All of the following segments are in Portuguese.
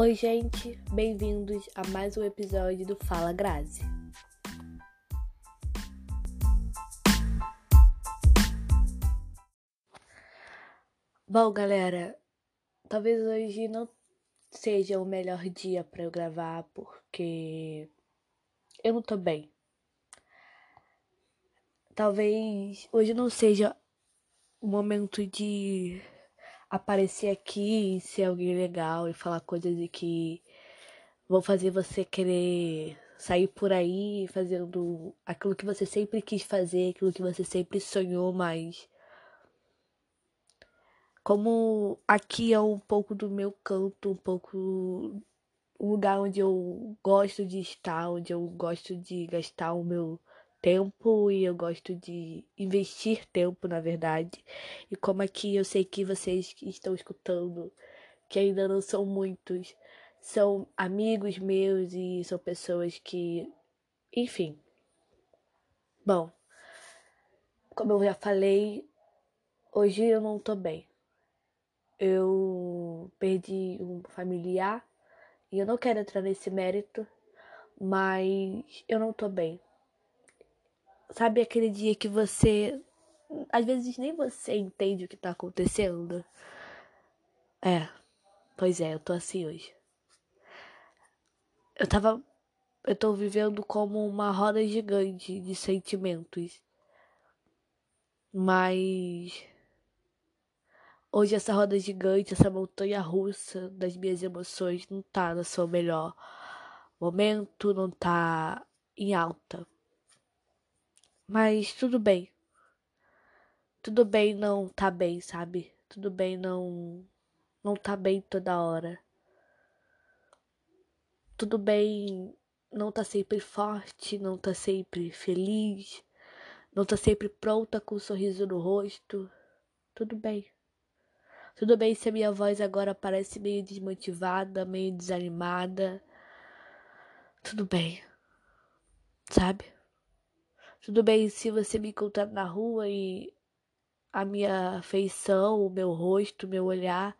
Oi, gente, bem-vindos a mais um episódio do Fala Grazi. Bom, galera, talvez hoje não seja o melhor dia para eu gravar porque eu não tô bem. Talvez hoje não seja o momento de aparecer aqui e ser alguém legal e falar coisas de que vão fazer você querer sair por aí fazendo aquilo que você sempre quis fazer, aquilo que você sempre sonhou, mas como aqui é um pouco do meu canto, um pouco um lugar onde eu gosto de estar, onde eu gosto de gastar o meu tempo e eu gosto de investir tempo, na verdade. E como aqui eu sei que vocês que estão escutando, que ainda não são muitos, são amigos meus e são pessoas que, enfim. Bom, como eu já falei, hoje eu não tô bem. Eu perdi um familiar e eu não quero entrar nesse mérito, mas eu não tô bem. Sabe aquele dia que você. Às vezes nem você entende o que tá acontecendo? É. Pois é, eu tô assim hoje. Eu tava. Eu tô vivendo como uma roda gigante de sentimentos. Mas. Hoje essa roda gigante, essa montanha russa das minhas emoções não tá no seu melhor momento, não tá em alta. Mas tudo bem. Tudo bem não tá bem, sabe? Tudo bem não não tá bem toda hora. Tudo bem não tá sempre forte, não tá sempre feliz, não tá sempre pronta com um sorriso no rosto. Tudo bem. Tudo bem se a minha voz agora parece meio desmotivada, meio desanimada. Tudo bem. Sabe? Tudo bem se você me encontrar na rua e a minha feição, o meu rosto, o meu olhar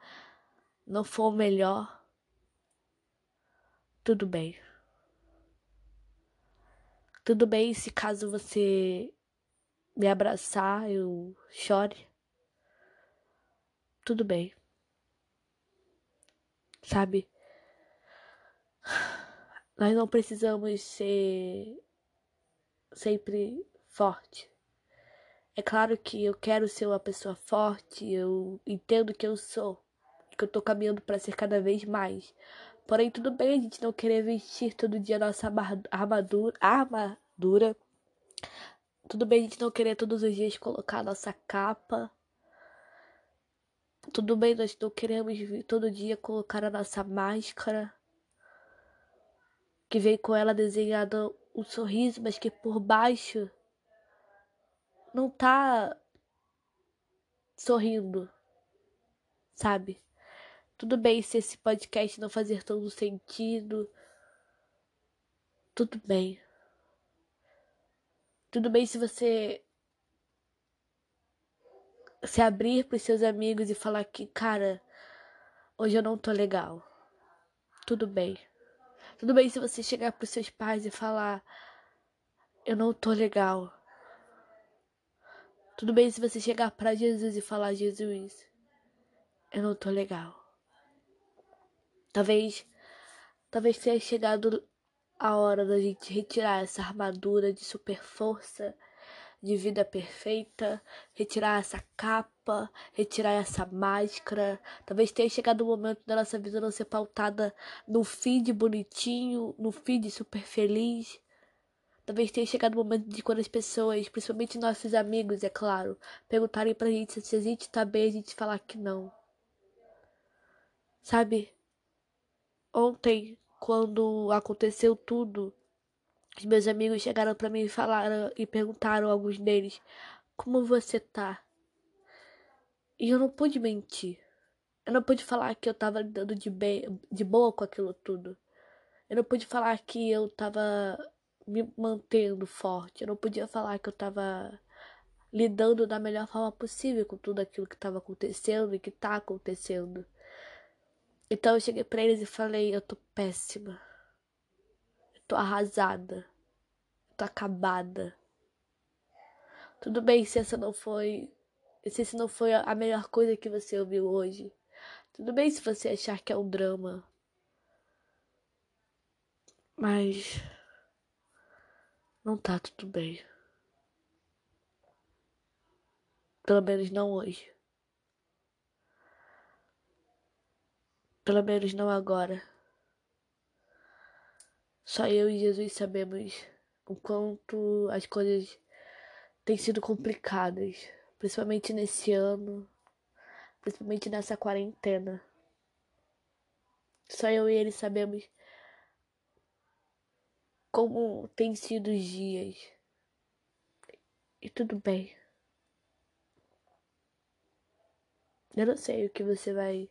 não for o melhor. Tudo bem. Tudo bem se caso você me abraçar, eu chore. Tudo bem. Sabe? Nós não precisamos ser sempre forte. É claro que eu quero ser uma pessoa forte, eu entendo que eu sou, que eu tô caminhando para ser cada vez mais. Porém, tudo bem a gente não querer vestir todo dia nossa armadura, armadura. Tudo bem a gente não querer todos os dias colocar nossa capa. Tudo bem, nós não queremos todo dia colocar a nossa máscara. Que vem com ela desenhada um sorriso, mas que por baixo não tá sorrindo, sabe? Tudo bem se esse podcast não fazer todo sentido. Tudo bem. Tudo bem se você se abrir para seus amigos e falar que, cara, hoje eu não tô legal. Tudo bem. Tudo bem se você chegar pros seus pais e falar: Eu não tô legal. Tudo bem se você chegar para Jesus e falar: Jesus, eu não tô legal. Talvez, talvez tenha chegado a hora da gente retirar essa armadura de super força de vida perfeita, retirar essa capa, retirar essa máscara. Talvez tenha chegado o momento da nossa vida não ser pautada no feed bonitinho, no feed super feliz. Talvez tenha chegado o momento de quando as pessoas, principalmente nossos amigos, é claro, perguntarem pra gente se a gente tá bem, a gente falar que não. Sabe? Ontem, quando aconteceu tudo, os meus amigos chegaram para mim e falaram e perguntaram alguns deles como você tá. E eu não pude mentir. Eu não pude falar que eu tava lidando de bem, de boa com aquilo tudo. Eu não pude falar que eu tava me mantendo forte. Eu não podia falar que eu tava lidando da melhor forma possível com tudo aquilo que estava acontecendo e que tá acontecendo. Então eu cheguei pra eles e falei: eu tô péssima. Eu tô arrasada. Tô acabada. Tudo bem se essa não foi. Se essa não foi a melhor coisa que você ouviu hoje. Tudo bem se você achar que é um drama. Mas. Não tá tudo bem. Pelo menos não hoje. Pelo menos não agora. Só eu e Jesus sabemos o quanto as coisas têm sido complicadas, principalmente nesse ano, principalmente nessa quarentena. Só eu e ele sabemos como tem sido os dias. E tudo bem. Eu não sei o que você vai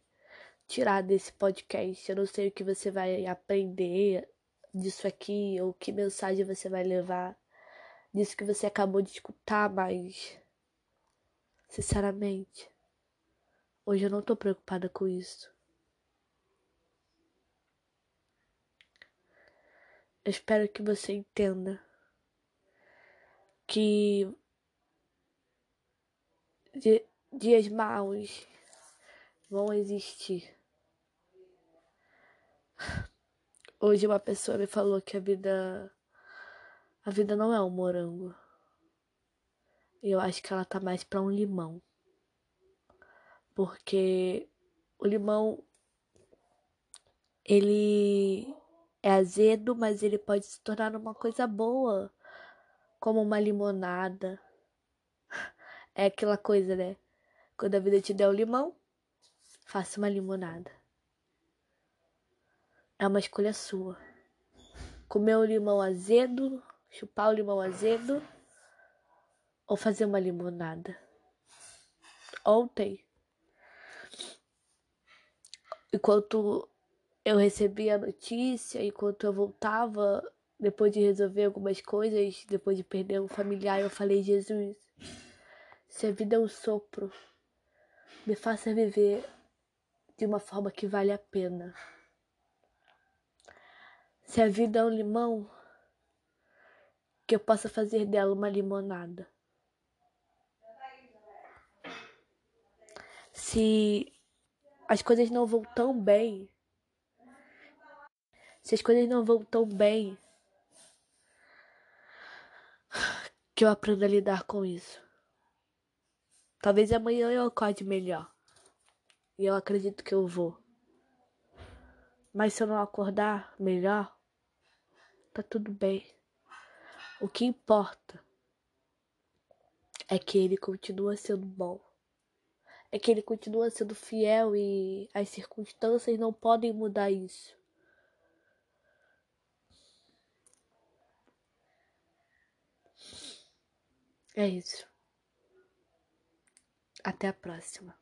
tirar desse podcast. Eu não sei o que você vai aprender disso aqui, ou que mensagem você vai levar disso que você acabou de escutar, mas sinceramente, hoje eu não tô preocupada com isso. Eu espero que você entenda que dias maus vão existir. Hoje uma pessoa me falou que a vida. A vida não é um morango. Eu acho que ela tá mais para um limão. Porque o limão. Ele é azedo, mas ele pode se tornar uma coisa boa. Como uma limonada. É aquela coisa, né? Quando a vida te der o limão, faça uma limonada. É uma escolha sua. Comer o limão azedo, chupar o limão azedo ou fazer uma limonada. Ontem, enquanto eu recebi a notícia, enquanto eu voltava, depois de resolver algumas coisas, depois de perder um familiar, eu falei: Jesus, se a vida é um sopro, me faça viver de uma forma que vale a pena. Se a vida é um limão, que eu possa fazer dela uma limonada. Se as coisas não vão tão bem, se as coisas não vão tão bem, que eu aprenda a lidar com isso. Talvez amanhã eu acorde melhor. E eu acredito que eu vou. Mas se eu não acordar melhor, tá tudo bem. O que importa é que ele continua sendo bom. É que ele continua sendo fiel e as circunstâncias não podem mudar isso. É isso. Até a próxima.